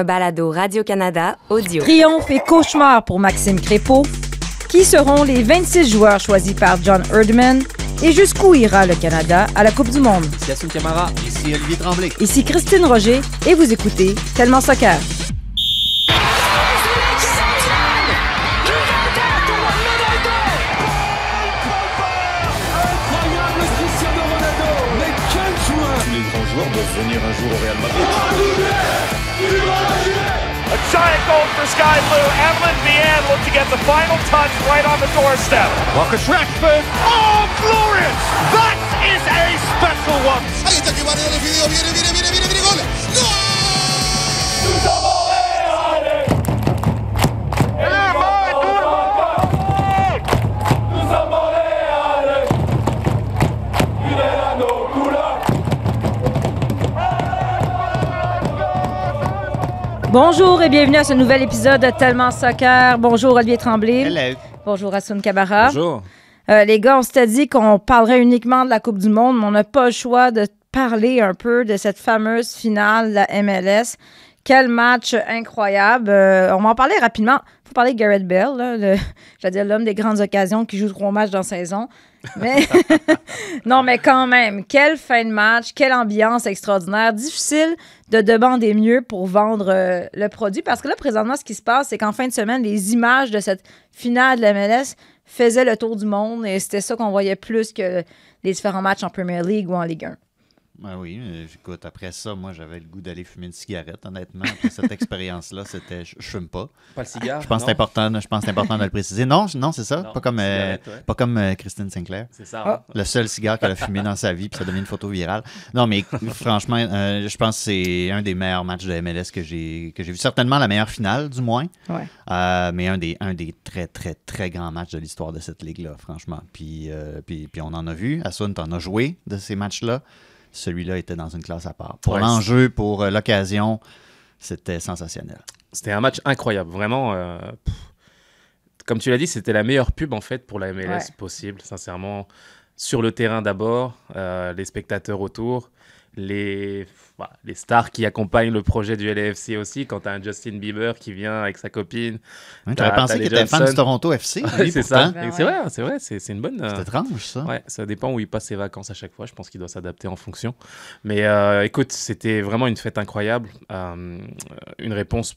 Un balado Radio-Canada audio. Triomphe et cauchemar pour Maxime Crépeau. Qui seront les 26 joueurs choisis par John Erdman? Et jusqu'où ira le Canada à la Coupe du Monde? Ici Assun Camara, ici Olivier Tremblay. Ici Christine Roger et vous écoutez Tellement Soccer. Venir un jour au Real Madrid. A giant goal for Sky Blue. Evelyn Vianne looked to get the final touch right on the doorstep. Marcus Rashford. Oh, glorious! That is a special one. Ahí está que Varela definió. Viene, viene, viene, viene, viene. Gol. Bonjour et bienvenue à ce nouvel épisode de Tellement Soccer. Bonjour Olivier Tremblay. Hello. Bonjour Assun Kabara. Bonjour. Euh, les gars, on s'était dit qu'on parlerait uniquement de la Coupe du Monde, mais on n'a pas le choix de parler un peu de cette fameuse finale de la MLS. Quel match incroyable. Euh, on va en parler rapidement. Faut parler de Garrett Bell, l'homme des grandes occasions qui joue trois matchs dans la saison. Mais non, mais quand même, quelle fin de match, quelle ambiance extraordinaire. Difficile de demander mieux pour vendre euh, le produit parce que là, présentement, ce qui se passe, c'est qu'en fin de semaine, les images de cette finale de la MLS faisaient le tour du monde et c'était ça qu'on voyait plus que les différents matchs en Premier League ou en Ligue 1. Ben oui, écoute, après ça, moi, j'avais le goût d'aller fumer une cigarette, honnêtement. Après cette expérience-là, c'était. Je, je fume pas. Pas le cigare. Je pense que c'est non? important, je pense important de le préciser. Non, non c'est ça. Non, pas comme, euh, ouais. pas comme euh, Christine Sinclair. C'est ça. Ah. hein. Le seul cigare qu'elle a fumé dans sa vie, puis ça a donné une photo virale. Non, mais franchement, euh, je pense que c'est un des meilleurs matchs de MLS que j'ai que j'ai vu. Certainement la meilleure finale, du moins. Ouais. Euh, mais un des, un des très, très, très grands matchs de l'histoire de cette ligue-là, franchement. Puis, euh, puis, puis on en a vu. Asun, t'en as joué de ces matchs-là. Celui-là était dans une classe à part. Pour Ouais, l'enjeu, pour euh, l'occasion, c'était sensationnel. C'était un match incroyable. Vraiment. euh, comme tu l'as dit, c'était la meilleure pub en fait pour la MLS Ouais. possible, sincèrement. Sur le terrain d'abord, euh, les spectateurs autour, les, voilà, les stars qui accompagnent le projet du LAFC aussi. Quand tu as un Justin Bieber qui vient avec sa copine. T'as- J'aurais pensé t'as qu'il était fan du Toronto FC. Oui, c'est ça. Ben C'est ouais. vrai, c'est vrai, c'est c'est une bonne. euh, C'est étrange, ça. Ouais, ça dépend où il passe ses vacances à chaque fois. Je pense qu'il doit s'adapter en fonction. Mais euh, écoute, c'était vraiment une fête incroyable. Euh, une réponse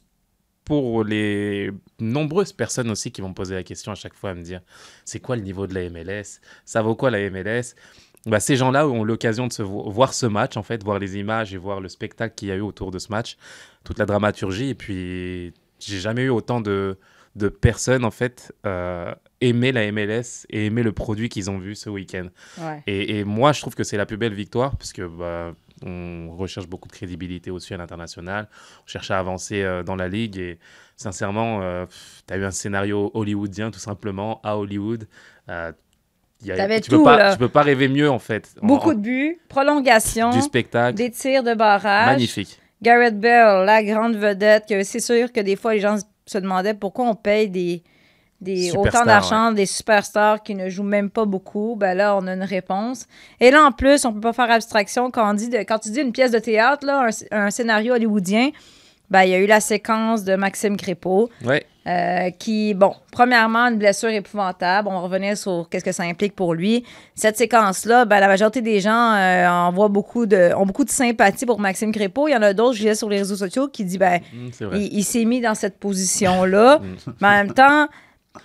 pour les nombreuses personnes aussi qui vont me poser la question à chaque fois à me dire c'est quoi le niveau de la MLS Ça vaut quoi la MLS bah, Ces gens-là ont l'occasion de se vo- voir ce match, en fait, voir les images et voir le spectacle qu'il y a eu autour de ce match, toute la dramaturgie. Et puis, j'ai jamais eu autant de, de personnes, en fait, euh, aimer la MLS et aimer le produit qu'ils ont vu ce week-end. Ouais. Et, et moi, je trouve que c'est la plus belle victoire parce que bah, on recherche beaucoup de crédibilité aussi à l'international. On cherche à avancer euh, dans la ligue et sincèrement, tu as eu un scénario hollywoodien tout simplement à Hollywood. Euh, a- tu tout, peux pas, là. Tu peux pas rêver mieux en fait. Beaucoup en- de buts, prolongation, du spectacle. des tirs de barrage. Magnifique. Garrett Bell, la grande vedette, que c'est sûr que des fois, les gens se demandaient pourquoi on paye des, des autant d'argent, des superstars qui ne jouent même pas beaucoup. Ben là, on a une réponse. Et là, en plus, on peut pas faire abstraction quand, on dit de, quand tu dis une pièce de théâtre, là, un, un scénario hollywoodien, ben, il y a eu la séquence de Maxime Crépeau. Euh, qui, bon, premièrement, une blessure épouvantable. On va revenir sur qu'est-ce que ça implique pour lui. Cette séquence-là, ben, la majorité des gens euh, en voient beaucoup de, ont beaucoup de sympathie pour Maxime Crépeau. Il y en a d'autres, je lisais sur les réseaux sociaux, qui disent, ben, Mm, vrai. il, il s'est mis dans cette position-là, Mm. mais en même temps,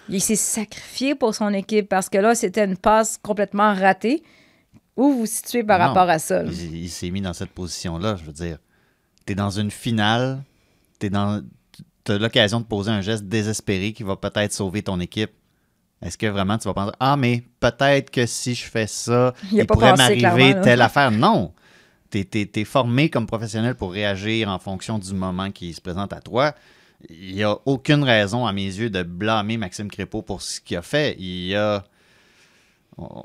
il s'est sacrifié pour son équipe parce que là, c'était une passe complètement ratée. Où vous vous situez par Non. rapport à ça? là? Il, il s'est mis dans cette position-là. Je veux dire, tu es dans une finale, tu as l'occasion de poser un geste désespéré qui va peut-être sauver ton équipe. Est-ce que vraiment tu vas penser Ah, mais peut-être que si je fais ça, Il pourrait m'arriver telle affaire? Non. Tu es, formé comme professionnel pour réagir en fonction du moment qui se présente à toi. Il n'y a aucune raison, à mes yeux, de blâmer Maxime Crépeau pour ce qu'il a fait. Il y a. On,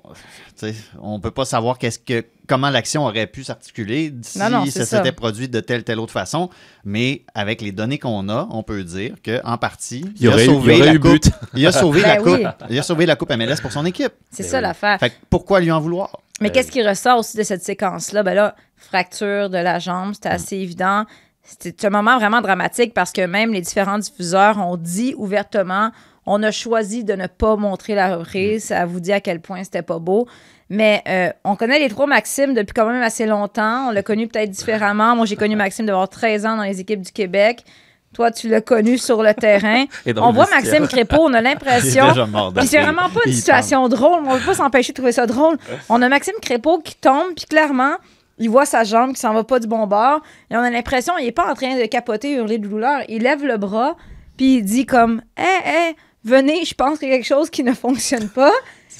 on peut pas savoir qu'est-ce que, comment l'action aurait pu s'articuler si Non, non, ça s'était produit de telle telle autre façon. Mais avec les données qu'on a, on peut dire qu'en partie, Il aurait a eu- sauvé il y aurait la eu coupe. but. Il a sauvé la Ben coupe. oui. Il a sauvé la coupe MLS pour son équipe. C'est Ben ça oui. l'affaire. Fait que pourquoi lui en vouloir? Mais Ben qu'est-ce qui ressort aussi de cette séquence-là? Ben là, fracture de la jambe, c'était assez évident. c'était un moment vraiment dramatique parce que même les différents diffuseurs ont dit ouvertement on a choisi de ne pas montrer la reprise. Ça vous dit à quel point c'était pas beau. Mais euh, on connaît les trois Maxime depuis quand même assez longtemps. On l'a connu peut-être différemment. Moi, j'ai connu Maxime d'avoir 13 ans dans les équipes du Québec. Toi, tu l'as connu sur le terrain. On voit. Maxime Crépeau, on a l'impression. c'est vraiment pas une situation drôle. On ne peut pas s'empêcher de trouver ça drôle. On a Maxime Crépeau qui tombe, puis clairement, il voit sa jambe qui s'en va pas du bon bord. Et on a l'impression qu'il est pas en train de capoter, hurler de douleur. Il lève le bras, puis il dit comme Hé, hé, venez, je pense qu'il y a quelque chose qui ne fonctionne pas.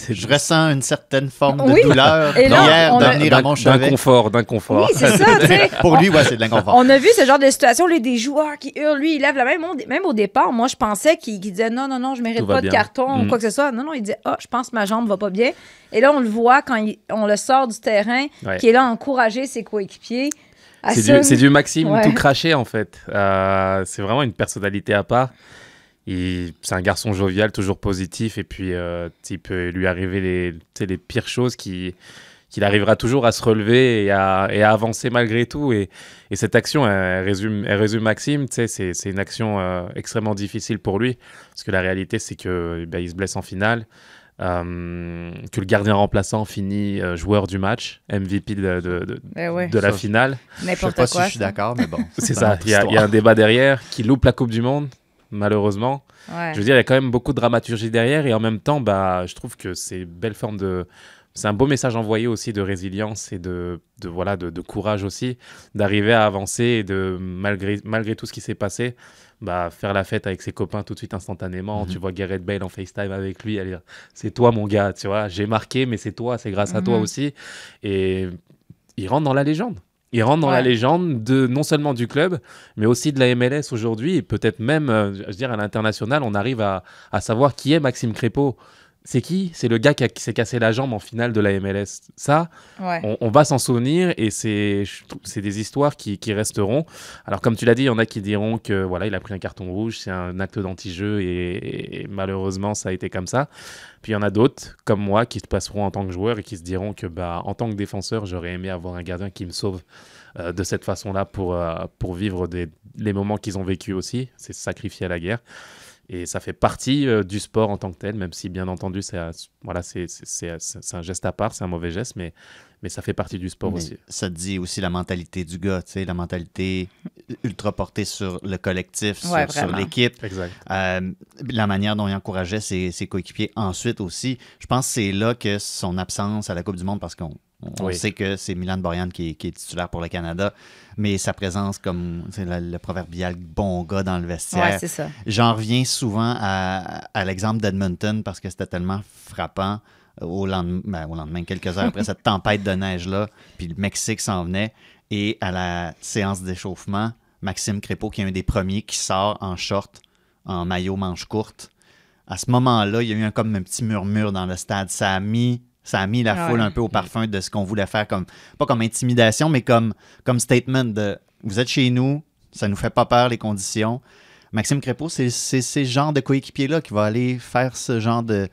Je ressens une certaine forme de Oui. douleur Et a- venir à mon chevet. D'inconfort, d'inconfort. Oui, c'est ça, tu sais. Pour lui, ouais, c'est de l'inconfort. On a vu ce genre de situation, là, des joueurs qui hurlent, lui, il lève la main. Même au, même au départ, moi, je pensais qu'il disait non, non, non, je mérite Tout va pas de carton ou Mm. quoi que ce soit. Non, non, il disait ah, je pense que ma jambe va pas bien. Et là, on le voit quand il- on le sort du terrain, Ouais. qui est là à encourager ses coéquipiers. C'est du, c'est du Maxime Ouais. tout craché en fait. Euh, c'est vraiment une personnalité à part. C'est un garçon jovial, toujours positif, et puis euh, il peut lui arriver les, pires choses qui qu'il arrivera toujours à se relever et à, et à avancer malgré tout. Et, et cette action, elle résume, elle résume Maxime. C'est une action euh, extrêmement difficile pour lui, parce que la réalité, c'est que eh ben, il se blesse en finale, euh, que le gardien remplaçant finit euh, joueur du match, MVP de, de- de- ouais, de la finale. Je sais pas quoi. si je suis d'accord, mais bon. C'est ça, il y, y a un débat derrière qui loupe la Coupe du Monde, malheureusement. Ouais. Je veux dire, il y a quand même beaucoup de dramaturgie derrière et en même temps, bah, je trouve que c'est une belle forme de. C'est un beau message envoyé aussi de résilience et de, de, voilà, de, de courage aussi, d'arriver à avancer et de, malgré, malgré tout ce qui s'est passé, bah, faire la fête avec ses copains tout de suite instantanément. Mhm. Tu vois Gareth Bale en FaceTime avec lui, elle dit C'est toi, mon gars, tu vois, j'ai marqué, mais c'est toi, c'est grâce à toi Mhm. aussi. Et il rentre dans la légende. Il rentre dans la légende de non seulement du club, mais aussi de la MLS aujourd'hui, et peut-être même, euh, je veux dire, à l'international, on arrive à, à savoir qui est Maxime Crépeau. C'est qui? C'est le gars qui, s'est cassé la jambe en finale de la MLS. Ça, Ouais. on, on va s'en souvenir et c'est des histoires qui, qui resteront. Alors comme tu l'as dit, il y en a qui diront que voilà, il a pris un carton rouge, c'est un acte d'anti-jeu et, et malheureusement ça a été comme ça. Puis il y en a d'autres comme moi qui se passeront en tant que joueur et qui se diront que bah en tant que défenseur, j'aurais aimé avoir un gardien qui me sauve euh, de cette façon-là pour euh, pour vivre des, les moments qu'ils ont vécu aussi, c'est se sacrifier à la guerre. Et ça fait partie euh, du sport en tant que tel, même si bien entendu, c'est voilà, c'est- c'est- c'est c'est- c'est un geste à part, c'est un mauvais geste, mais, mais ça fait partie du sport Mais aussi. Ça te dit aussi la mentalité du gars, tu sais, la mentalité ultra portée sur le collectif, sur- Ouais, sur, vraiment. l'équipe. Euh, la manière dont il encourageait ses, ses coéquipiers ensuite aussi. Je pense que c'est là que son absence à la Coupe du Monde, parce qu'on on Oui. sait que c'est Milan Borjan qui, est- qui est titulaire pour le Canada, mais sa présence comme c'est le, le proverbial bon gars dans le vestiaire. Ouais, c'est ça. J'en reviens souvent à, à l'exemple d'Edmonton parce que c'était tellement frappant au lendemain, ben, au lendemain, quelques heures après cette tempête de neige-là, puis le Mexique s'en venait. Et à la séance d'échauffement, Maxime Crépeau, qui est un des premiers qui sort en short, en maillot manche courte, à ce moment-là, il y a eu un, comme un petit murmure dans le stade. Ça a mis, ça a mis la Ouais. foule un peu au parfum de ce qu'on voulait faire, comme pas comme intimidation, mais comme, comme statement de vous êtes chez nous, ça nous fait pas peur les conditions. Maxime Crépeau, c'est c'est ces genres de coéquipiers-là qui va aller faire ce genre de,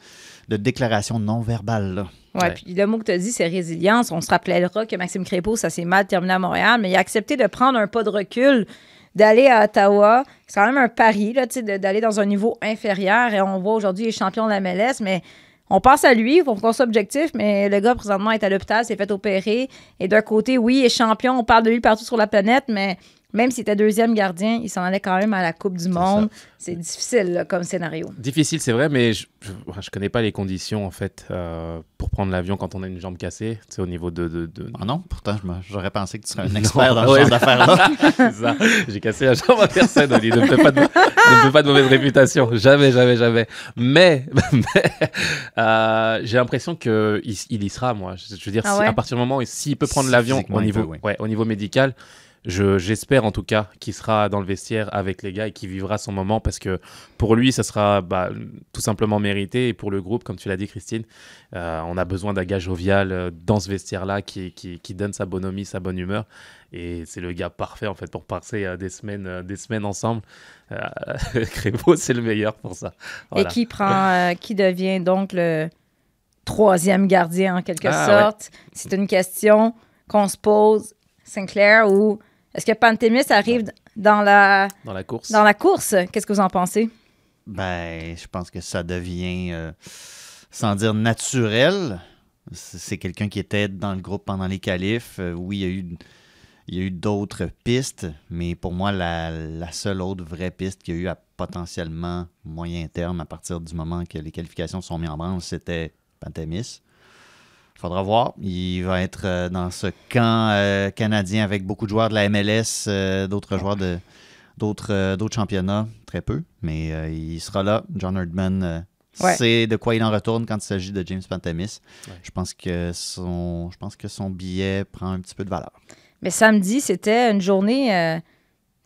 de déclaration non verbale. Là. Ouais, puis le mot que tu as dit, c'est résilience. On se rappellera que Maxime Crépeau, ça s'est mal terminé à Montréal, mais il a accepté de prendre un pas de recul, d'aller à Ottawa. C'est quand même un pari, là, tu sais, de- d'aller dans un niveau inférieur. Et on voit aujourd'hui, il est champion de la MLS, mais on pense à lui, faut qu'on soit objectif, mais le gars, présentement, est à l'hôpital, s'est fait opérer. Et d'un côté, oui, il est champion, on parle de lui partout sur la planète, mais même s'il était deuxième gardien, il s'en allait quand même à la Coupe du Monde. C'est difficile là, comme scénario. Difficile, c'est vrai, mais je, je connais pas les conditions en fait euh, pour prendre l'avion quand on a une jambe cassée. Tu sais, au niveau de. de, de- Ah non, pourtant, j'aurais pensé que tu serais un Non, expert dans ce ouais. genre d'affaires-là. C'est ça. J'ai cassé la jambe à personne. Oli. Ne me fais pas de, ne me pas de mauvaise réputation. Jamais, jamais, jamais. Mais, mais, euh, j'ai l'impression que il, y sera, moi. Je, veux dire, Ah si- à partir du moment où s'il peut prendre l'avion au niveau, ouais, au niveau médical. Je, j'espère en tout cas qu'il sera dans le vestiaire avec les gars et qu'il vivra son moment parce que pour lui, ça sera bah, tout simplement mérité. Et pour le groupe, comme tu l'as dit, Christine, euh, on a besoin d'un gars jovial euh, dans ce vestiaire-là qui, qui, qui donne sa bonhomie, sa bonne humeur. Et c'est le gars parfait en fait pour passer euh, des, semaines, euh, des semaines ensemble. Crépeau, c'est le meilleur pour ça. Voilà. Et qui prend, qui devient donc le troisième gardien en quelque Ah, sorte. C'est une question qu'on se pose, Sinclair ou Est-ce que Pantémis arrive dans la, dans la course. dans la course? Qu'est-ce que vous en pensez? Ben, je pense que ça devient, euh, sans dire naturel. C'est quelqu'un qui était dans le groupe pendant les qualifs. Euh, oui, il y a eu, il y a eu d'autres pistes, mais pour moi, la, la seule autre vraie piste qu'il y a eu à potentiellement moyen terme à partir du moment que les qualifications sont mises en branle, c'était Pantémis. Faudra voir. Il va être euh, dans ce camp euh, canadien avec beaucoup de joueurs de la MLS, euh, d'autres joueurs de d'autres euh, d'autres championnats, très peu, mais euh, il sera là. John Herdman euh, Ouais. sait de quoi il en retourne quand il s'agit de James Pantemis. Ouais. Je pense que son je pense que son billet prend un petit peu de valeur. Mais samedi, c'était une journée euh,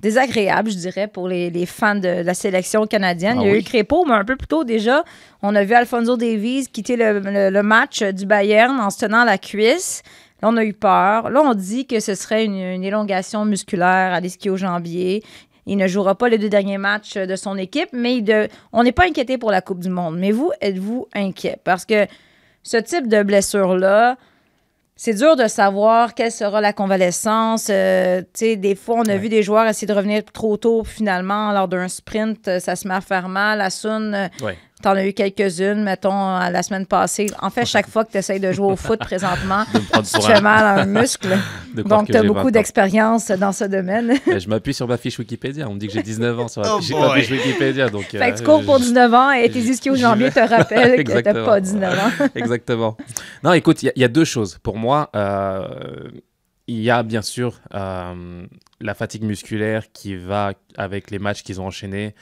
désagréable, je dirais, pour les, les fans de la sélection canadienne. Ah Il y a oui? eu Crépeau, mais un peu plus tôt déjà, on a vu Alfonso Davies quitter le, le- le match du Bayern en se tenant la cuisse. Là, on a eu peur. Là, on dit que ce serait une, une élongation musculaire à l'ischio-jambier. Il ne jouera pas les deux derniers matchs de son équipe, mais de- on n'est pas inquiété pour la Coupe du Monde. Mais vous, êtes-vous inquiet? Parce que ce type de blessure-là, c'est dur de savoir quelle sera la convalescence. Euh, tu sais, des fois, on a Ouais. vu des joueurs essayer de revenir trop tôt. Finalement, lors d'un sprint, ça se met à faire mal. La Sun, euh, Ouais. T'en as eu quelques-unes, mettons, à la semaine passée. En fait, chaque fois que tu essayes de jouer au foot présentement, tu fais un- mal à un muscle. Donc, tu as j'ai 20 beaucoup d'expérience dans ce domaine. Et Je m'appuie sur ma fiche Wikipédia. On me dit que j'ai 19 ans sur la Oh fiche, fiche Wikipédia. Donc, fait que tu euh, cours pour je- 19 ans et tes j'y- ischio-jambiers j'y te rappellent que Exactement. pas 19 ans. Exactement. Non, écoute, il y a- il y, a deux choses. Pour moi, euh, il y a bien sûr euh, la fatigue musculaire qui va avec les matchs qu'ils ont enchaînés.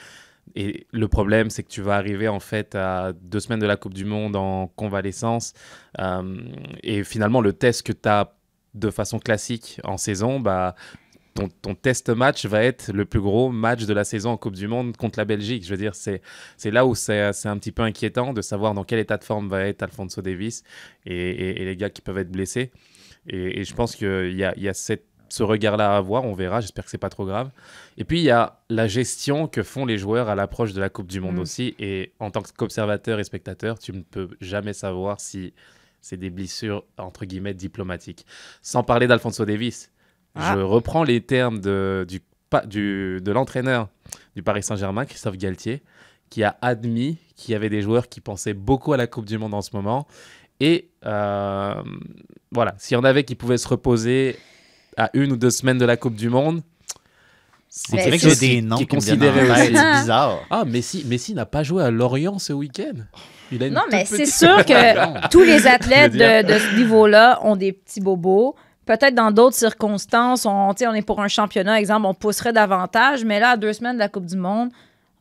Et le problème, c'est que tu vas arriver en fait à deux semaines de la Coupe du Monde en convalescence. euh, et finalement, le test que tu as de façon classique en saison, bah, ton, test match va être le plus gros match de la saison en Coupe du Monde contre la Belgique. Je veux dire, c'est là où c'est un petit peu inquiétant de savoir dans quel état de forme va être Alfonso Davis et, les gars qui peuvent être blessés. Et, je pense qu'il y a, y a cette- ce regard-là à avoir, on verra, j'espère que c'est pas trop grave. Et puis il y a la gestion que font les joueurs à l'approche de la Coupe du Monde Mm. aussi. Et en tant qu'observateur et spectateur, tu ne peux jamais savoir si c'est des blessures entre guillemets diplomatiques. Sans parler d'Alfonso Davis. Ah. Je reprends les termes de, du, du- de l'entraîneur du Paris Saint-Germain, Christophe Galtier, qui a admis qu'il y avait des joueurs qui pensaient beaucoup à la Coupe du Monde en ce moment. Et euh, voilà, s'il y en avait qui pouvaient se reposer à une ou deux semaines de la Coupe du Monde, c'est vrai quelque que chose j'ai qui, des noms qui est qui me viennent en considéré tête, aussi. C'est bizarre. Ah, Messi, Messi n'a pas joué à Lorient ce week-end. Il a une Non, mais c'est sûr que tous les athlètes de, de ce niveau-là ont des petits bobos. Peut-être dans d'autres circonstances, on, on est pour un championnat, exemple, on pousserait davantage, mais là, à deux semaines de la Coupe du Monde,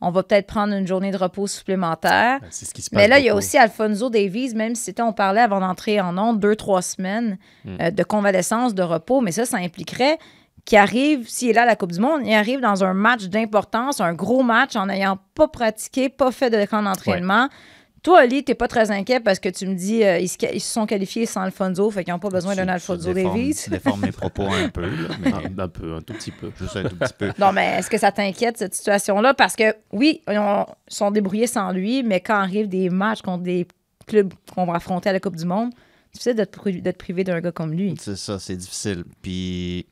on va peut-être prendre une journée de repos supplémentaire. Ouais, C'est ce qui se passe Mais là, il y a aussi Alfonso Davies, même si c'était, on parlait avant d'entrer en onde, deux, trois semaines Mm. euh, de convalescence, de repos, mais ça, ça impliquerait qu'il arrive, s'il est là à la Coupe du Monde, il arrive dans un match d'importance, un gros match, en n'ayant pas pratiqué, pas fait de camp d'entraînement. Toi, Ali, t'es pas très inquiet parce que tu me dis euh, ils, se, ils se sont qualifiés sans Alfonso, fait qu'ils n'ont pas besoin d'un Alfonso Davies. Tu déformes mes propos un peu, là, mais Un, un peu, un tout petit peu. juste un tout petit peu. Non, mais est-ce que ça t'inquiète, cette situation-là? Parce que, oui, ils ont- sont débrouillés sans lui, mais quand arrivent des matchs contre des clubs qu'on va affronter à la Coupe du Monde, c'est difficile d'être pri- d'être privé d'un gars comme lui. C'est ça, c'est difficile. Puis,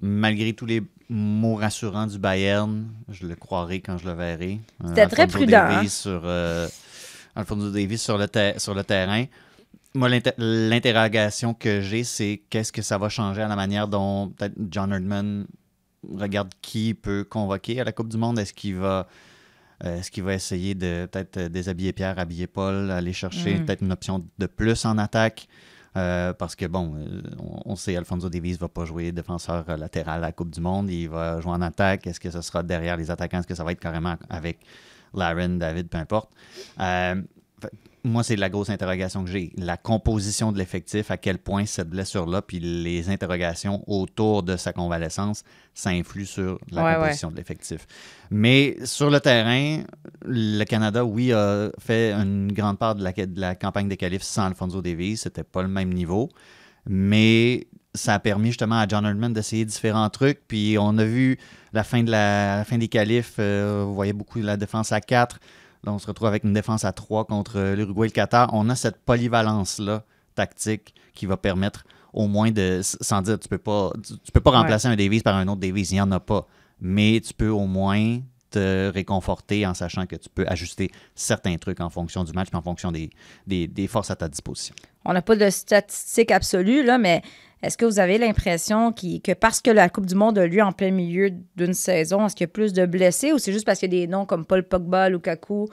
malgré tous les mots rassurants du Bayern, je le croirai quand je le verrai. Euh, C'était très Alphonso prudent, Davies sur, euh, Alphonso Davies sur le, ter- sur le terrain. Moi, l'inter- l'interrogation que j'ai, c'est qu'est-ce que ça va changer à la manière dont peut-être John Herdman regarde qui peut convoquer à la Coupe du Monde. Est-ce qu'il va, euh, est-ce qu'il va essayer de peut-être euh, déshabiller Pierre, habiller Paul, aller chercher Mm. peut-être une option de plus en attaque? Euh, parce que, bon, on, on sait Alfonso Davies ne va pas jouer défenseur latéral à la Coupe du Monde. Il va jouer en attaque. Est-ce que ce sera derrière les attaquants? Est-ce que ça va être carrément avec Laren, David, peu importe? Euh, moi, c'est la grosse interrogation que j'ai. La composition de l'effectif, à quel point cette blessure-là, puis les interrogations autour de sa convalescence, ça influe sur la Ouais, composition de l'effectif. Mais sur le terrain, le Canada, oui, a fait une grande part de la, de la campagne des qualifs sans Alfonso Davies. C'était pas le même niveau. Mais ça a permis justement à John Herdman d'essayer différents trucs. Puis on a vu la fin, de la, la fin des qualifs, euh, vous voyez beaucoup la défense à 4. Là, on se retrouve avec une défense à 3 contre euh, l'Uruguay et le Qatar. On a cette polyvalence-là tactique qui va permettre au moins de. Sans dire, tu peux pas, tu, tu peux pas remplacer un Davies par un autre Davies, il n'y en a pas. Mais tu peux au moins te réconforter en sachant que tu peux ajuster certains trucs en fonction du match et en fonction des, des, des forces à ta disposition. On n'a pas de statistiques absolues, là, mais est-ce que vous avez l'impression que parce que la Coupe du Monde a lieu en plein milieu d'une saison, est-ce qu'il y a plus de blessés ou c'est juste parce qu'il y a des noms comme Paul Pogba, Lukaku?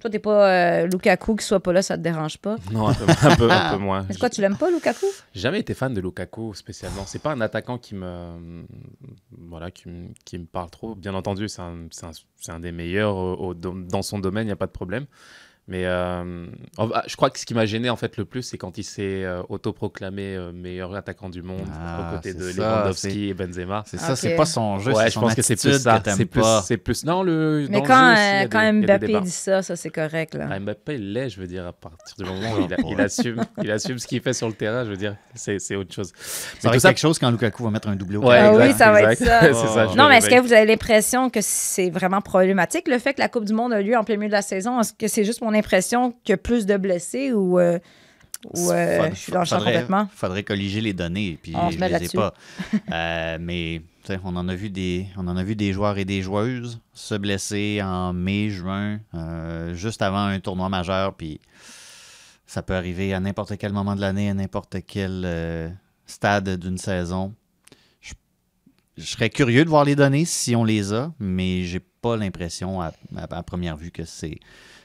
Toi, t'es pas euh, Lukaku qui soit pas là, ça te dérange pas? Non, un peu, un peu, un peu moins. Est-ce que tu l'aimes pas, Lukaku? Jamais été fan de Lukaku spécialement. C'est pas un attaquant qui me, voilà, qui me, qui me parle trop. Bien entendu, c'est un, des meilleurs au- au dom- dans son domaine, il n'y a pas de problème. Mais euh, ah, je crois que ce qui m'a gêné en fait le plus, c'est quand il s'est euh, autoproclamé euh, meilleur attaquant du monde Ah, aux côtés de ça, Lewandowski et Benzema. C'est ça, Ok. c'est pas son jeu, ouais, je son pense que c'est plus ça. C'est plus, pas. c'est plus. Non, le. Mais le quand, jeu aussi, euh, quand des- Mbappé dit ça, ça c'est correct. Là. Ah, Mbappé, il l'est, je veux dire, à partir du moment où il, a- il assume, il assume ce qu'il fait sur le terrain, je veux dire, c'est c'est autre chose. Ça va être quelque chose quand Lukaku va mettre un doublé au Ouais, Ah oui, ça va être ça. ça. Non, mais est-ce que vous avez l'impression que c'est vraiment problématique le fait que la Coupe du Monde a lieu en plein milieu de la saison? Est-ce que c'est juste mon impression qu'il y a plus de blessés ou, euh, ou euh, Faudrait- je suis dans le champ complètement? faudrait colliger les données, puis On je met les ai pas. Euh, mais on en a vu des, on en a vu des joueurs et des joueuses se blesser en mai, juin, euh, juste avant un tournoi majeur, puis ça peut arriver à n'importe quel moment de l'année, à n'importe quel stade d'une saison. Je, je serais curieux de voir les données si on les a, mais j'ai pas l'impression à, à- à première vue que c'est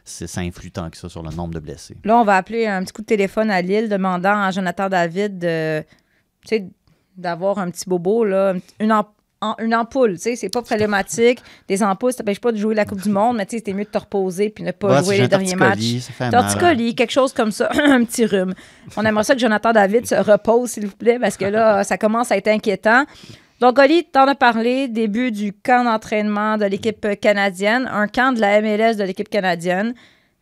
ça influe tant que ça sur le nombre de blessés. Là, on va appeler un petit coup de téléphone à Lille demandant à Jonathan David de, d'avoir un petit bobo, là, une, am- en- une ampoule. tu sais, C'est pas problématique. Des ampoules, ça t'empêche pas de jouer la Coupe du Monde, mais tu sais, c'était mieux de te reposer puis ne pas Ouais, jouer les derniers matchs. torticolis. Torticolis, quelque chose comme ça, un petit rhume. On aimerait ça que Jonathan David se repose, s'il vous plaît, parce que là, ça commence à être inquiétant. Donc, Oli, t'en as parlé, début du camp d'entraînement de l'équipe canadienne, un camp de la MLS de l'équipe canadienne.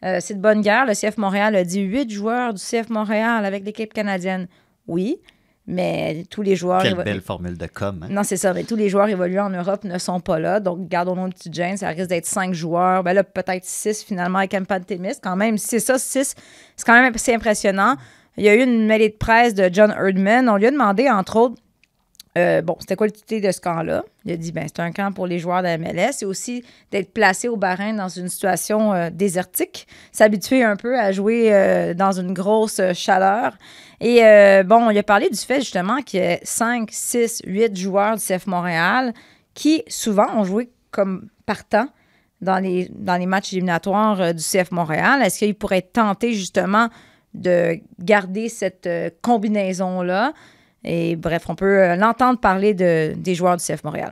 Euh, c'est de bonne guerre. Le CF Montréal a dit huit joueurs du CF Montréal avec l'équipe canadienne. Oui, mais tous les joueurs. Quelle belle formule de com. hein? non, c'est ça. Mais tous les joueurs évolués en Europe ne sont pas là. Donc, gardons nos petites gênes. Ça risque d'être cinq joueurs. Ben là, peut-être six finalement avec Temis. Quand même, c'est ça, six, c'est quand même assez impressionnant. Il y a eu une mêlée de presse de John Erdman. On lui a demandé, entre autres, euh, bon, c'était quoi l'utilité de ce camp-là? Il a dit, ben, c'est un camp pour les joueurs de la MLS. C'est aussi d'être placé au Bahreïn dans une situation euh, désertique, s'habituer un peu à jouer euh, dans une grosse chaleur. Et bon, il a parlé du fait justement qu'il y a 5, 6, 8 joueurs du CF Montréal qui souvent ont joué comme partant dans les, dans les matchs éliminatoires du CF Montréal. Est-ce qu'il pourrait être tenté justement de garder cette combinaison-là? Et bref, on peut euh, l'entendre parler de, des joueurs du CF Montréal.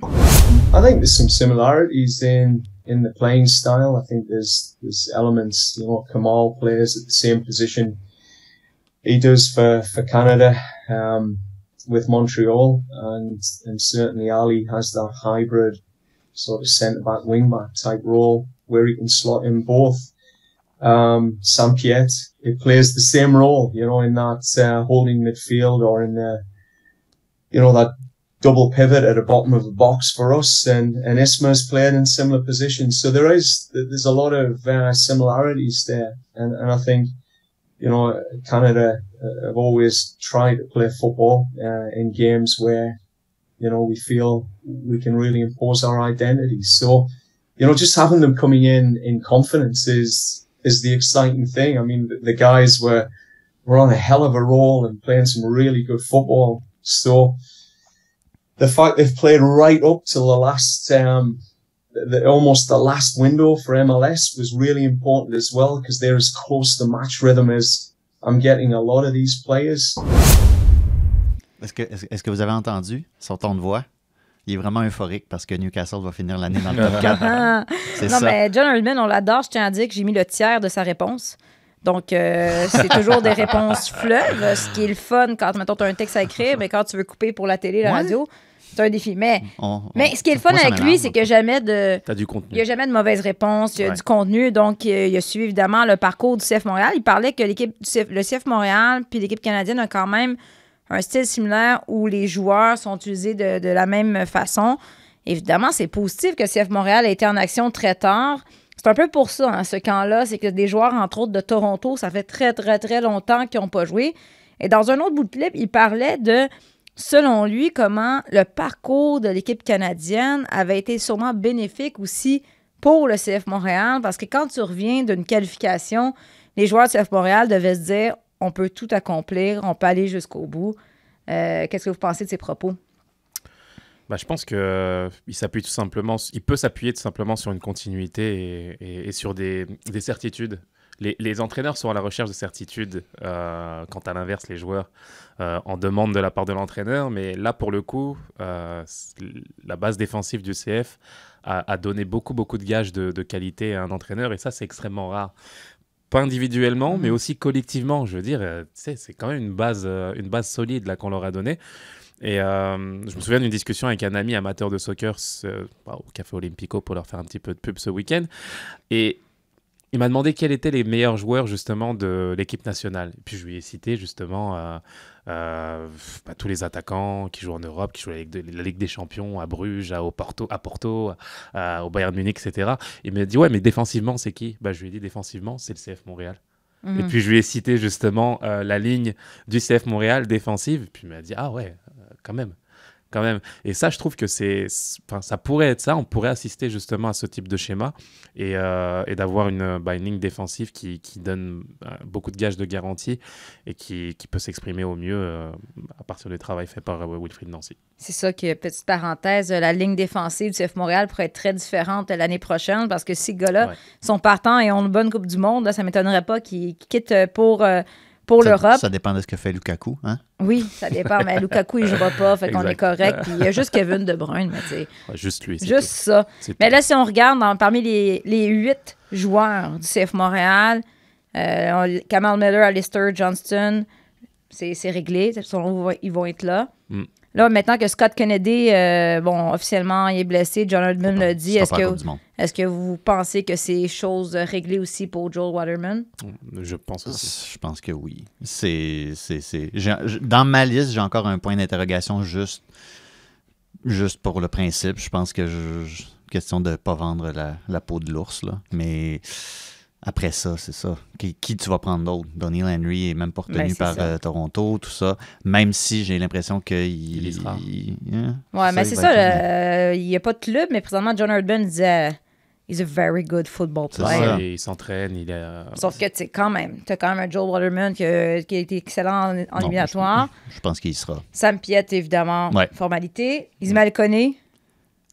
I think there's some similarities in in the playing style. I think there's there's elements. You know, Kamal plays at the same position he does for for Canada um, with Montreal, and and certainly Ali has that hybrid sort of centre back wing back type role where he can slot in both. Um, Sam Piet, he plays the same role, you know, in that uh, holding midfield or in the, you know, that double pivot at the bottom of the box for us, and and Isma's played in similar positions. So there is there's a lot of uh, similarities there, and and I think, you know, Canada uh, have always tried to play football uh, in games where, you know, we feel we can really impose our identity. So, you know, just having them coming in in confidence is is the exciting thing. I mean, the, the guys were were on a hell of a roll and playing some really good football. So the fact they've played right up till the last, um, the, the- almost the last window for MLS was really important as well because they're as close to match rhythm as I'm getting a lot of these players. Est-ce que, est-ce, que vous avez entendu son ton de voix? Il est vraiment euphorique parce que Newcastle va finir l'année dans le top 4. Ah. C'est non, ça. mais John Herdman, on l'adore. Je tiens à dire que j'ai mis le tiers de sa réponse. Donc, euh, c'est toujours des réponses fleuves, ce qui est le fun quand, mettons, tu as un texte à écrire, mais quand tu veux couper pour la télé, la Ouais. radio, c'est un défi. Mais, On- mais ce qui est le fun moi, avec lui, c'est qu'il n'y a jamais de. T'as du Il contenu. n'y a jamais de mauvaise réponse, il y a Ouais. du contenu. Donc, euh, il a suivi évidemment le parcours du CF Montréal. Il parlait que l'équipe CF le CF Montréal puis l'équipe canadienne a quand même un style similaire où les joueurs sont utilisés de, de la même façon. Évidemment, c'est positif que le CF Montréal ait été en action très tard. C'est un peu pour ça, hein, ce camp-là. C'est que des joueurs, entre autres, de Toronto, ça fait très, très, très longtemps qu'ils n'ont pas joué. Et dans un autre bout de clip, il parlait de, selon lui, comment le parcours de l'équipe canadienne avait été sûrement bénéfique aussi pour le CF Montréal, parce que quand tu reviens d'une qualification, les joueurs du CF Montréal devaient se dire on peut tout accomplir, on peut aller jusqu'au bout. Euh, Qu'est-ce que vous pensez de ces propos? Bah, je pense que euh, s'appuie tout simplement, il peut s'appuyer tout simplement sur une continuité et, et- et sur des, des certitudes. Les, les entraîneurs sont à la recherche de certitudes, euh, quand à l'inverse, les joueurs euh, en demandent de la part de l'entraîneur. Mais là, pour le coup, euh, la base défensive du CF a, a donné beaucoup, beaucoup de gages de, de qualité à un entraîneur et ça, c'est extrêmement rare. Pas individuellement, mais aussi collectivement. Je veux dire, c'est quand même une base, une base solide là qu'on leur a donnée. Et euh, je me souviens d'une discussion avec un ami amateur de soccer ce- au Café Olympico pour leur faire un petit peu de pub ce week-end. Et il m'a demandé quels étaient les meilleurs joueurs justement de l'équipe nationale. Et puis je lui ai cité justement euh, euh, bah, tous les attaquants qui jouent en Europe, qui jouent la Ligue, de- la Ligue des Champions à Bruges, à, au Porto, à Porto, à- au Bayern Munich, etc. Il m'a dit ouais mais défensivement c'est qui? Bah, Je lui ai dit défensivement c'est le CF Montréal. Et Mhm. puis je lui ai cité justement euh, la ligne du CF Montréal défensive. Et puis il m'a dit ah ouais, quand même, quand même. Et ça, je trouve que c'est, enfin, ça pourrait être ça. On pourrait assister justement à ce type de schéma et, euh, et d'avoir une, bah, une ligne défensive qui, qui donne euh, beaucoup de gages de garantie et qui, qui peut s'exprimer au mieux euh, à partir du travail fait par euh, Wilfried Nancy. C'est ça que, petite parenthèse, la ligne défensive du CF Montréal pourrait être très différente l'année prochaine parce que ces gars-là Ouais. sont partants et ont une bonne Coupe du Monde. Là, ça ne m'étonnerait pas qu'ils quittent pour, pour l'Europe. Ça dépend de ce que fait Lukaku. Hein? Oui, ça dépend. Mais Lukaku, il ne jouera pas, fait qu'on est correct. Puis il y a juste Kevin De Bruyne, mais tu sais, Ouais, juste lui. juste tout. ça. Mais là, si on regarde dans- parmi les, les huit joueurs du CF Montréal, euh, Kamal Miller, Alistair Johnston, c'est réglé. Ils vont être là. Là, maintenant que Scott Kennedy, euh, bon, officiellement, il est blessé, John Herdman l'a dit. Est-ce que, est que vous pensez que c'est chose réglée aussi pour Joel Waterman? Je pense aussi. Je pense que oui. C'est, Dans ma liste, j'ai encore un point d'interrogation juste, juste pour le principe. Je pense que je, je- question de ne pas vendre la, la peau de l'ours. Là. Mais après ça, c'est ça. Qui, qui tu vas prendre d'autre? Donny Henry est même pas retenu Ben, c'est par euh, Toronto, tout ça. Même si j'ai l'impression qu'il Il il- hein, Ouais, mais c'est ça. être- euh, il n'y a pas de club, mais présentement, John Herdman disait He's a very good football C'est player. ça. Il s'entraîne, il est. euh, Sauf que, tu sais, quand même, tu as quand même un Joel Waterman qui, a- qui a été excellent en, en Non, éliminatoire. Je pense qu'il sera. Sam Piette, évidemment, Ouais. formalité. Ismaël Koné,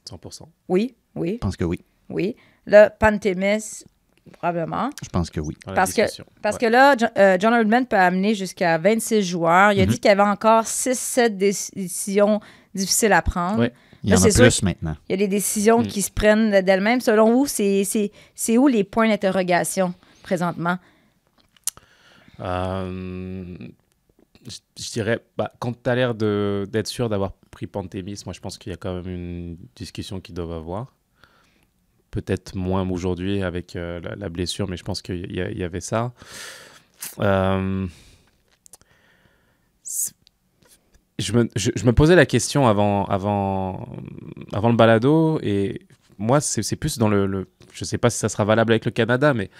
100%. oui, oui, Je pense que oui. oui. Là, Pantémis, probablement. Je pense que oui. Parce que, parce Ouais. que là, Jo- euh, John Herdman peut amener jusqu'à 26 joueurs. Il a Mhm. dit qu'il y avait encore 6-7 décisions difficiles à prendre. Ouais. Il y Là, en a plus maintenant. Il y a des décisions Mm. qui se prennent d'elles-mêmes. Selon vous, c'est c'est- c'est où les points d'interrogation présentement? Euh, je, je dirais, bah, quand tu as l'air de- d'être sûr d'avoir pris Pantémis, moi je pense qu'il y a quand même une discussion qu'ils doivent avoir. Peut-être moins aujourd'hui avec euh, la, blessure, mais je pense qu'il y, avait ça. Euh, je, me, posais la question avant, le balado, et moi c'est plus dans le, Je sais pas si ça sera valable avec le Canada, mais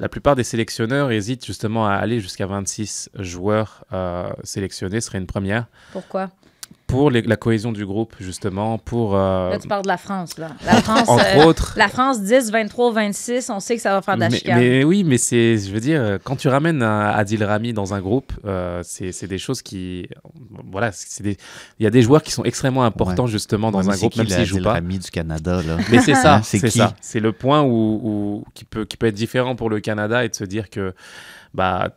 la plupart des sélectionneurs hésitent justement à aller jusqu'à 26 joueurs euh, sélectionnés, ce serait une première, Pourquoi? Pour les- la cohésion du groupe, justement, pour... euh, Là, tu parles de la France. Là. La France, entre euh, autres... la France 10, 23, 26, on sait que ça va faire de la Mais, chicane. mais oui, mais c'est, je veux dire, quand tu ramènes un Adil Rami dans un groupe, euh, c'est, c'est des choses qui, voilà, c'est des, il y a des joueurs qui sont extrêmement importants justement dans Ouais, un groupe, qui même s'ils jouent Adil pas. Rami du Canada, là? Mais c'est ça, c'est ça. C'est le point où, où- qui, peut, qui peut être différent pour le Canada et de se dire que bah,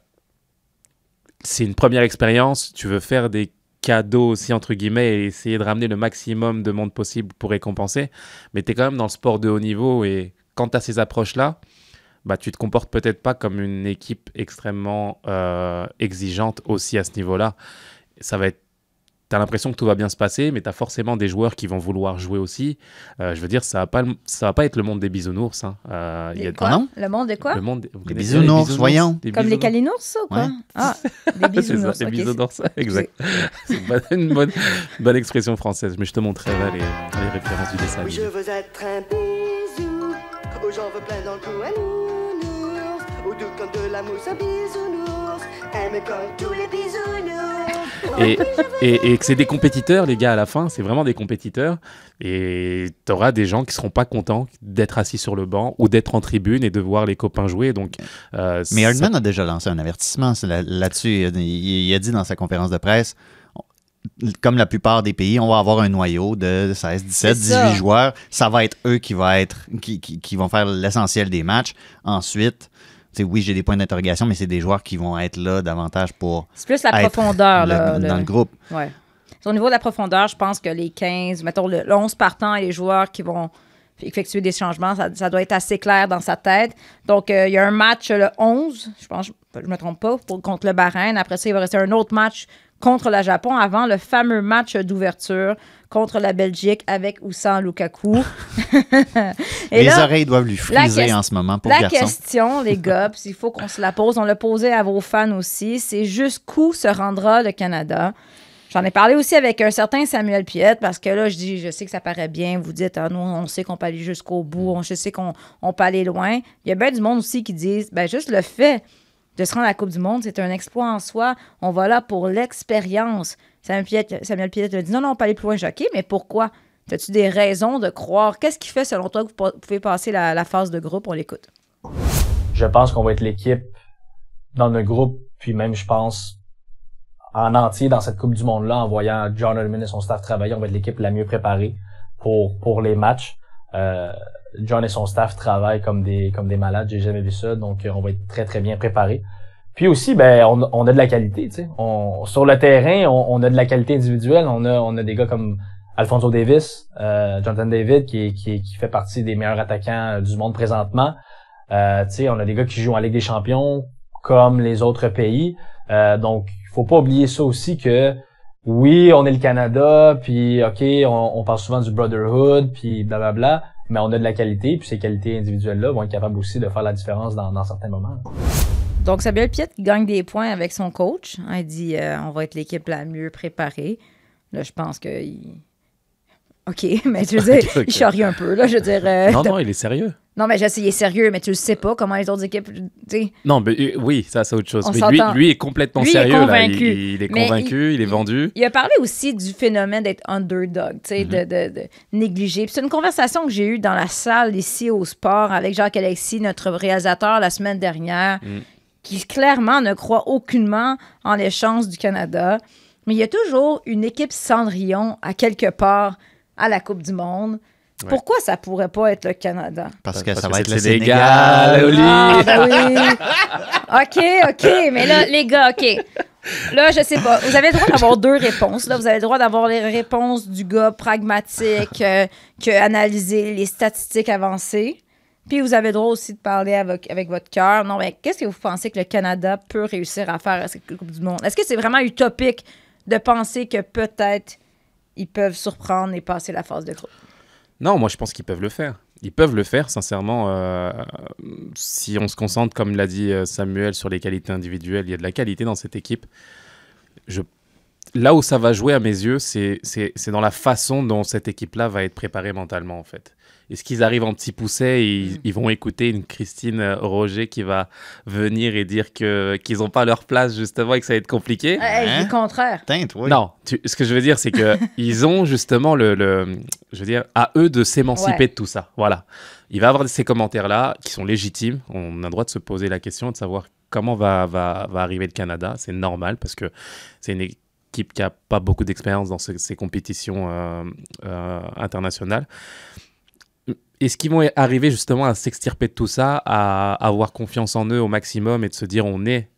c'est une première expérience, tu veux faire des cadeaux aussi, entre guillemets, et essayer de ramener le maximum de monde possible pour récompenser, mais tu es quand même dans le sport de haut niveau et quand tu as ces approches-là, bah, tu te comportes peut-être pas comme une équipe extrêmement euh, exigeante aussi à ce niveau-là. Ça va être tu as l'impression que tout va bien se passer, mais tu as forcément des joueurs qui vont vouloir jouer aussi. Euh, je veux dire, ça va pas, ça va pas être le monde des bisounours. Hein. Euh, il y a Des quoi? Ah non? Le monde de quoi? le monde, Des bisounours, voyons. Des Comme les calinours, ça, ou quoi? Ouais. Ah, des C'est ça, bisounours. des ok. bisounours, exact. C'est une bonne, une bonne, bonne expression française, mais je te montrerai les, les références du dessin. Oui, je veux être un bisou. J'en veux plein dans le cou. Un nounours. Ou doux comme de la mousse, un bisounours. Aime comme tous les bisounours. Et, et, et que c'est des compétiteurs, les gars, à la fin, c'est vraiment des compétiteurs. Et tu auras des gens qui seront pas contents d'être assis sur le banc ou d'être en tribune et de voir les copains jouer. Donc, euh, Mais ça- Hardman a déjà lancé un avertissement là-dessus. il, il a dit dans sa conférence de presse comme la plupart des pays, on va avoir un noyau de 16, 17, C'est ça. 18 joueurs. Ça va être eux qui, va être, qui, qui- qui vont faire l'essentiel des matchs. Ensuite, oui, j'ai des points d'interrogation, mais c'est des joueurs qui vont être là davantage pour C'est plus la profondeur. le- là, dans le- le groupe. Ouais. Au niveau de la profondeur, je pense que les 15, mettons le, le 11 partant et les joueurs qui vont effectuer des changements, ça, ça doit être assez clair dans sa tête. Donc, euh, il y a un match le 11, je pense, je ne me trompe pas, pour- contre le Bahreïn. Après ça, il va rester un autre match contre le Japon avant le fameux match d'ouverture contre la Belgique avec ou sans Lukaku. Et les là, oreilles doivent lui friser en ce moment pour la garçon. question, les gars, il faut qu'on se la pose, on l'a posé à vos fans aussi, c'est jusqu'où se rendra le Canada? J'en ai parlé aussi avec un certain Samuel Piette, parce que là, je dis, je sais que ça paraît bien, vous dites, ah, nous, on sait qu'on peut aller jusqu'au bout, on je sais qu'on on peut aller loin. Il y a bien du monde aussi qui disent, ben juste le fait de se rendre à la Coupe du Monde, c'est un exploit en soi. On va là pour l'expérience. Samuel Piette, a dit, non, non, on peut aller plus loin, choqué, mais pourquoi? As-tu des raisons de croire? Qu'est-ce qui fait, selon toi, que vous po- pouvez passer la, phase de groupe? On l'écoute. Je pense qu'on va être l'équipe dans le groupe, puis même, je pense, en entier dans cette Coupe du Monde-là, en voyant John Herdman et son staff travailler, on va être l'équipe la mieux préparée pour, pour les matchs. Euh, John et son staff travaillent comme des, comme des malades, j'ai jamais vu ça, donc euh, on va être très, très bien préparés. Puis aussi, ben, on, on a de la qualité, tu sais. On, sur le terrain, on, on a de la qualité individuelle. On a, on a des gars comme Alfonso Davis, euh, Jonathan David, qui, qui, qui fait partie des meilleurs attaquants euh, du monde présentement. Euh, tu sais, on a des gars qui jouent en Ligue des Champions comme les autres pays. Euh, donc, faut pas oublier ça aussi que oui, on est le Canada, puis ok, on, on parle souvent du brotherhood, puis blablabla, mais on a de la qualité, puis ces qualités individuelles-là vont être capables aussi de faire la différence dans, dans certains moments. Donc, Samuel Piette qui gagne des points avec son coach. il dit euh, on va être l'équipe la mieux préparée. Là, je pense que. il- OK, mais tu veux dire, il charrie un peu, là. Je veux dire. euh, Non, non, il est sérieux. Non, mais j'essaie, il est sérieux, mais tu le sais pas comment les autres équipes. Sais, Non, mais euh, oui, ça, c'est autre chose. On mais lui, lui est complètement Lui, est sérieux. là. convaincu. Il, il est convaincu, il, est vendu. Il a parlé aussi du phénomène d'être underdog, tu sais, de, de, de négliger. C'est une conversation que j'ai eue dans la salle ici au sport avec Jacques-Alexis, notre réalisateur, la semaine dernière, Mm. qui clairement ne croit aucunement en les chances du Canada. Mais il y a toujours une équipe Cendrillon à quelque part à la Coupe du Monde. Ouais. Pourquoi ça pourrait pas être le Canada? Parce que Parce ça que va être le Sénégal, Sénégal. Oli. Ah, ben oui. OK, OK. Mais là, les gars, OK. Là, je sais pas. Vous avez le droit d'avoir deux réponses. Là, vous avez le droit d'avoir les réponses du gars pragmatique euh, qui a analysé les statistiques avancées. Puis vous avez le droit aussi de parler avec, avec votre cœur. Non, mais qu'est-ce que vous pensez que le Canada peut réussir à faire à cette Coupe du Monde? Est-ce que c'est vraiment utopique de penser que peut-être ils peuvent surprendre et passer la phase de groupe? Non, moi je pense qu'ils peuvent le faire. Ils peuvent le faire, sincèrement. euh, si on se concentre, comme l'a dit euh, Samuel, sur les qualités individuelles, il y a de la qualité dans cette équipe. Là où ça va jouer à mes yeux, c'est dans la façon dont cette équipe-là va être préparée mentalement, en fait. Est-ce qu'ils arrivent en petit pousset et ils, ils vont écouter une Christine euh, Roger qui va venir et dire que qu'ils n'ont pas leur place, justement, et que ça va être compliqué Hein? le contraire. Teinte, oui. non, tu- ce que je veux dire, c'est que ils ont justement le, le- je veux dire, à eux de s'émanciper Ouais. de tout ça. Voilà. Il va avoir ces commentaires-là qui sont légitimes. On a le droit de se poser la question de savoir comment va, va, va arriver le Canada. C'est normal parce que c'est une équipe qui a pas beaucoup d'expérience dans ce- ces compétitions euh, euh, internationales. Est-ce qu'ils vont arriver justement à s'extirper de tout ça, à avoir confiance en eux au maximum et de se dire on est,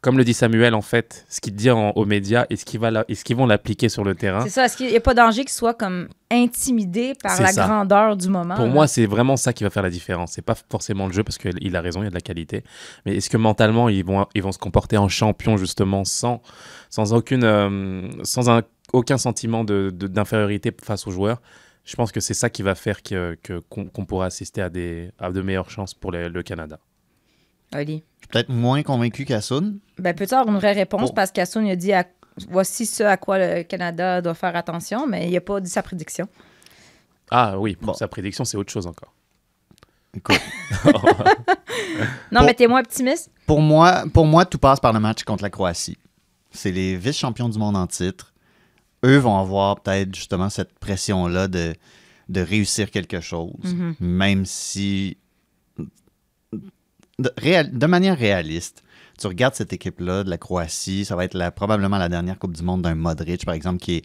comme le dit Samuel en fait, ce qu'il dit en- aux médias, est-ce qu'ils, va la- est-ce qu'ils vont l'appliquer sur le terrain? C'est ça. Est-ce qu'il n'y a pas danger qu'ils soient comme intimidés par la ça. grandeur du moment? Pour là? moi, c'est vraiment ça qui va faire la différence. C'est pas forcément le jeu parce qu'il a raison, il y a de la qualité. Mais est-ce que mentalement, ils vont, ils vont se comporter en champion justement sans, sans, aucune, euh, sans un, aucun sentiment de- d'infériorité face aux joueurs? Je pense que c'est ça qui va faire que, que- qu'on, qu'on pourra assister à, des, à de meilleures chances pour les- le Canada. Oli. Je suis peut-être moins convaincu qu'Assoun. Ben, peux-tu avoir une vraie réponse? Bon. Parce qu'Assoun a dit à- voici ce à quoi le Canada doit faire attention, mais il n'a pas dit sa prédiction. Ah oui, pour Bon. sa prédiction, c'est autre chose encore. Écoute, Non, Pour- mais t'es moins optimiste? Pour moi, pour moi, tout passe par le match contre la Croatie. C'est les vice-champions du monde en titre. Eux vont avoir peut-être justement cette pression-là de, de réussir quelque chose, Mhm. même si, de, réal- de manière réaliste, tu regardes cette équipe-là de la Croatie, ça va être la- probablement la dernière Coupe du Monde d'un Modric, par exemple, qui est,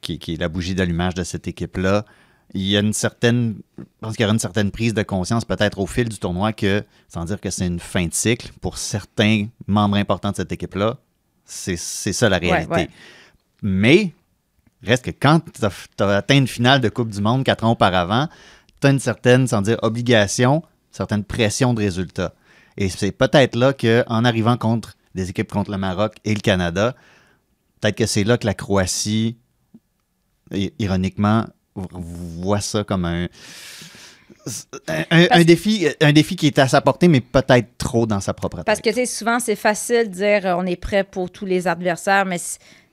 qui, est- qui est la bougie d'allumage de cette équipe-là. Il y a une certaine, je pense qu'il y aura une certaine prise de conscience peut-être au fil du tournoi que, sans dire que c'est une fin de cycle, pour certains membres importants de cette équipe-là, c'est c'est ça la réalité. ouais. Mais, reste que quand tu as, atteint une finale de Coupe du Monde quatre ans auparavant, tu as une certaine, sans dire obligation, certaine pression de résultat. Et c'est peut-être là qu'en arrivant contre des équipes contre le Maroc et le Canada, peut-être que c'est là que la Croatie, ironiquement, voit ça comme un, un, un- un défi, un défi qui est à sa portée, mais peut-être trop dans sa propre Parce tête. que, tu sais, souvent, c'est facile de dire euh, on est prêt pour tous les adversaires, mais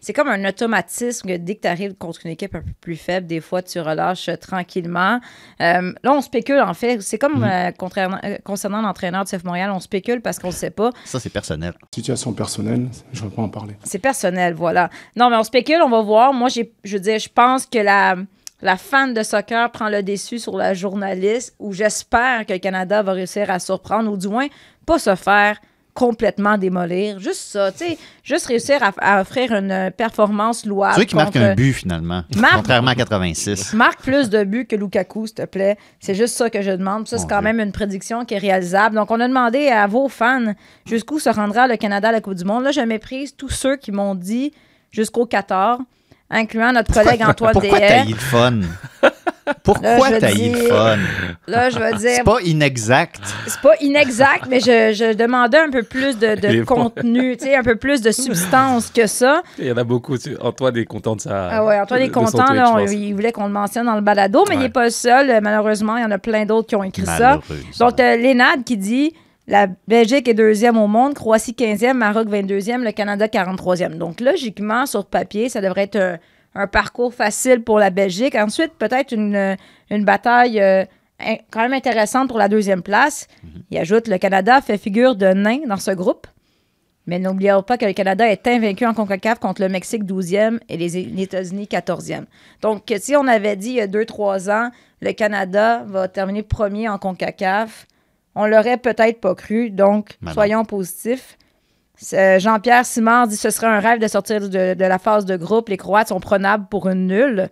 c'est- comme un automatisme que dès que tu arrives contre une équipe un peu plus faible, des fois, tu relâches tranquillement. Euh, là, on spécule, en fait. C'est comme Mhm. euh, contrairement- euh, concernant l'entraîneur de CF Montréal, on spécule parce qu'on ne sait pas. Ça, c'est personnel. Situation personnelle, je ne vais pas en parler. C'est personnel, voilà. Non, mais on spécule, on va voir. Moi, j'ai, je veux dire, je pense que la, la fan de soccer prend le déçu sur la journaliste, ou j'espère que le Canada va réussir à surprendre, ou du moins pas se faire complètement démolir. Juste ça, tu sais, juste réussir à, à offrir une performance louable. Tu qu'il marque un but, finalement, Marque- contrairement à 86. Marque plus de buts que Lukaku, s'il te plaît. C'est juste ça que je demande. Ça, c'est quand même une prédiction qui est réalisable. Donc, on a demandé à vos fans jusqu'où se rendra le Canada à la Coupe du Monde. Là, je méprise tous ceux qui m'ont dit jusqu'au 14, incluant notre collègue Antoine Pourquoi eu le fun? Pourquoi t'as eu le fun? Là, je veux dire, C'est pas inexact. c'est pas inexact, mais je, je demandais un peu plus de, de contenu, tu sais, un peu plus de substance que ça. Il y en a beaucoup. tu- Antoine est content de ça. Ah ouais, Antoine est content. Là, on- il voulait qu'on le mentionne dans le balado, mais il n'est pas le seul. Malheureusement, il y en a plein d'autres qui ont écrit ça. Donc, euh, Lénade qui dit la Belgique est deuxième au monde, Croatie 15e, Maroc 22e, le Canada 43e. Donc, logiquement, sur papier, ça devrait être un, un parcours facile pour la Belgique. Ensuite, peut-être une, euh, une bataille euh, in- quand même intéressante pour la deuxième place. Il ajoute le Canada fait figure de nain dans ce groupe. Mais n'oublions pas que le Canada est invaincu en CONCACAF contre le Mexique 12e et les, États-Unis 14e. Donc, si on avait dit il y a 2-3 ans, le Canada va terminer premier en CONCACAF, on l'aurait peut-être pas cru. Donc, soyons positifs. C'est- Jean-Pierre Simard dit ce serait un rêve de sortir de, la phase de groupe. Les Croates sont prenables pour une nulle.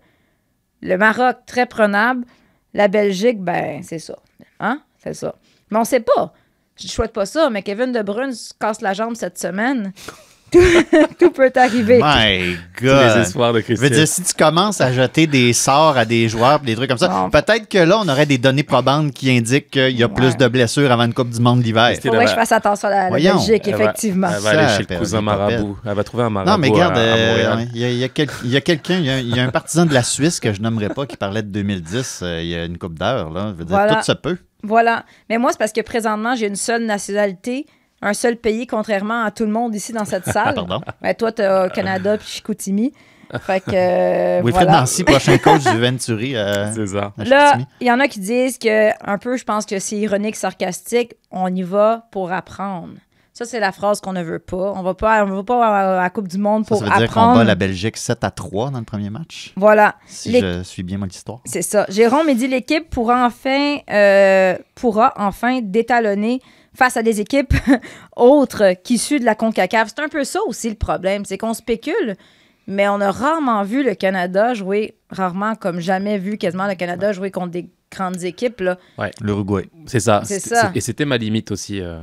Le Maroc, très prenable. La Belgique, ben, c'est ça. Hein? C'est ça. Mais on sait pas. Je ne souhaite pas ça, mais Kevin De Bruyne se casse la jambe cette semaine. Tout, tout peut arriver. My God. les espoirs de Je veux Christian. dire, si tu commences à jeter des sorts à des joueurs, des trucs comme ça, Bon. peut-être que là, on aurait des données probantes qui indiquent qu'il y a plus de blessures avant une Coupe du Monde l'hiver. C'était Faudrait que je fasse attention à la, Voyons. Belgique, Elle va- effectivement. Elle va aller Ça, chez le cousin marabout. Elle va trouver un marabout Non, mais regarde, euh, il y a, il y il quelqu'un, il y a, il y a un partisan de la Suisse que je nommerai pas qui parlait de 2010 euh, il y a une coupe d'heures. là. Je veux dire, Voilà. tout se peut. Voilà. Mais moi, c'est parce que présentement, j'ai une seule nationalité, un seul pays, contrairement à tout le monde ici dans cette salle. Pardon? Ben, toi, tu as Canada puis Chicoutimi. Fait que. euh, Wilfred voilà. Nancy, prochain coach du Venturi. euh, C'est ça. Là, il y en a qui disent que, un peu, je pense que c'est ironique, sarcastique, on y va pour apprendre. Ça, c'est la phrase qu'on ne veut pas. On va pas, on va pas à la Coupe du Monde Ça, pour ça veut dire qu'on apprendre. bat la Belgique 7 à 3 dans le premier match? Voilà. Si Les- je suis bien mon histoire. C'est ça. Jérôme, il dit l'équipe pourra enfin, euh, pourra enfin détalonner face à des équipes autres qu'issues de la CONCACAF. C'est un peu ça aussi le problème, c'est qu'on spécule, mais on a rarement vu le Canada jouer, rarement comme jamais vu quasiment le Canada jouer contre des grandes équipes. Là. Ouais. L'Uruguay. C'est ça. C'est ça. Et c'était ma limite aussi. euh,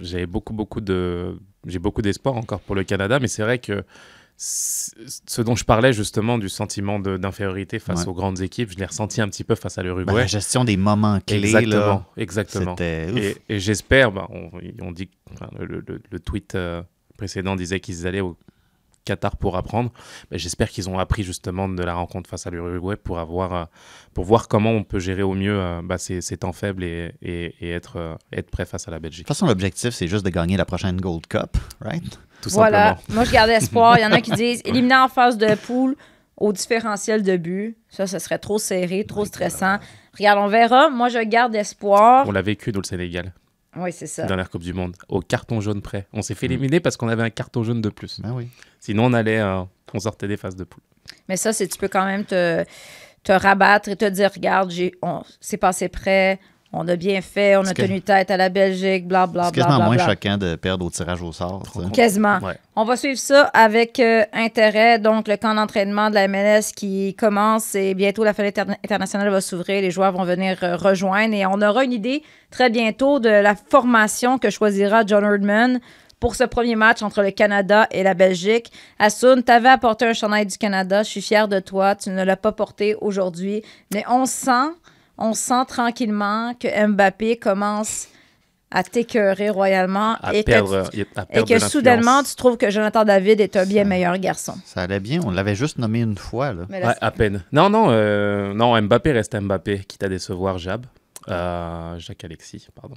J'avais beaucoup, beaucoup de. J'ai beaucoup d'espoir encore pour le Canada, mais c'est vrai que ce dont je parlais justement du sentiment d'infériorité face Ouais. aux grandes équipes, je l'ai ressenti un petit peu face à l'Uruguay. la gestion des moments clés. Exactement, là, exactement. Et, et j'espère, bah, on, on dit, enfin, le, le- le tweet euh, précédent disait qu'ils allaient au Qatar pour apprendre. Mais j'espère qu'ils ont appris justement de la rencontre face à l'Uruguay pour avoir, euh, pour voir comment on peut gérer au mieux euh, bah, ces, ces temps faibles et, et- et être, euh, être prêt face à la De Belgique. toute façon, l'objectif, c'est juste de gagner la prochaine Gold Cup, right? Tout Voilà. simplement. Moi, je garde espoir. Il y en a qui disent éliminer en phase de poule au différentiel de but. Ça, ce serait trop serré, trop stressant. Regarde, on verra. Moi, je garde espoir. On l'a vécu, nous, le Sénégal. Oui, c'est ça. Dernière Coupe du Monde, au carton jaune près. On s'est fait éliminer parce qu'on avait un carton jaune de plus. Ben oui. Sinon, on allait, euh, on sortait des phases de poule. Mais ça, c'est tu peux quand même te, te rabattre et te dire regarde, j'ai, on, c'est passé près, on a bien fait, on a que- tenu tête à la Belgique, bla bla C'est quasiment bla, moins bla. choquant de perdre au tirage au sort. Quasiment. Ouais. On va suivre ça avec euh, intérêt. Donc, le camp d'entraînement de la MLS qui commence et bientôt la fenêtre interna- internationale va s'ouvrir. Les joueurs vont venir euh, rejoindre et on aura une idée très bientôt de la formation que choisira John Herdman pour ce premier match entre le Canada et la Belgique. Assoun, tu avais apporté un chandail du Canada. Je suis fière de toi. Tu ne l'as pas porté aujourd'hui. Mais on sent, on sent tranquillement que Mbappé commence à t'écœurer royalement À et perdre, que, tu- à et que soudainement, tu trouves que Jonathan David est un bien meilleur garçon. Ça allait bien. On l'avait juste nommé une fois. Là. Mais là, Ouais, à peine. Non, non, euh, non, Mbappé reste Mbappé, quitte à décevoir Jab. Euh, Jacques Alexis, pardon.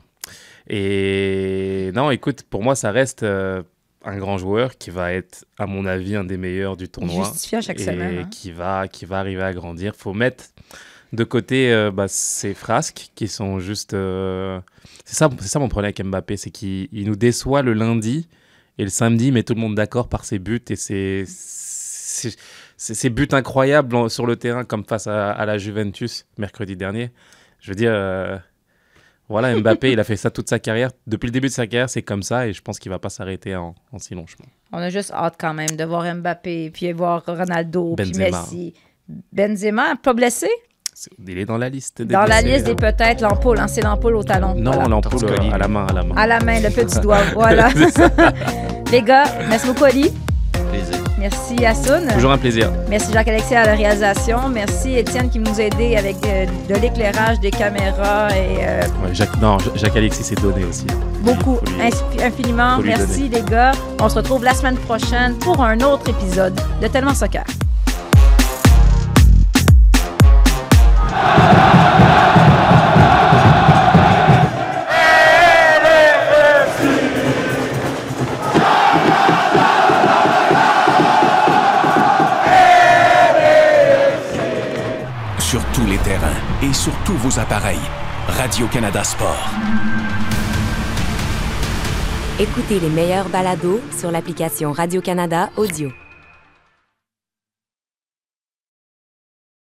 Et non, écoute, pour moi, ça reste euh, un grand joueur qui va être, à mon avis, un des meilleurs du tournoi. Justifié à chaque et semaine, hein. qui, va, qui va arriver à grandir. faut mettre de côté euh, bah, ces frasques qui sont juste. euh, C'est ça, c'est ça mon problème avec Mbappé, c'est qu'il il nous déçoit le lundi et le samedi, il met tout le monde d'accord par ses buts et ses, ses, ses- ses buts incroyables sur le terrain, comme face à, à la Juventus mercredi dernier. Je veux dire, euh, voilà, Mbappé, il a fait ça toute sa carrière. Depuis le début de sa carrière, c'est comme ça et je pense qu'il va pas s'arrêter en, en si long chemin. On a juste hâte quand même de voir Mbappé, puis voir Ronaldo, puis. Messi. Benzema, pas blessé? Il est dans la liste. des Dans la liste des peut-être, l'ampoule. hein, c'est l'ampoule au talon. Non, Voilà. l'ampoule euh, à la main, à la main. À la main, le petit doigt. Voilà. Les gars, merci beaucoup, Ali. Plaisir. Merci, Assoun. Toujours un plaisir. Merci Jacques-Alexis à la réalisation. Merci Étienne qui nous a aidé avec euh, de l'éclairage, des caméras et euh, Ouais, Jacques, non, Jacques Alexis s'est donné aussi. beaucoup, lui- infiniment. Merci les gars. On se retrouve la semaine prochaine pour un autre épisode de Tellement Soccer. Sur tous les terrains et sur tous vos appareils. Radio-Canada Sport. Écoutez les meilleurs balados sur l'application Radio-Canada Audio.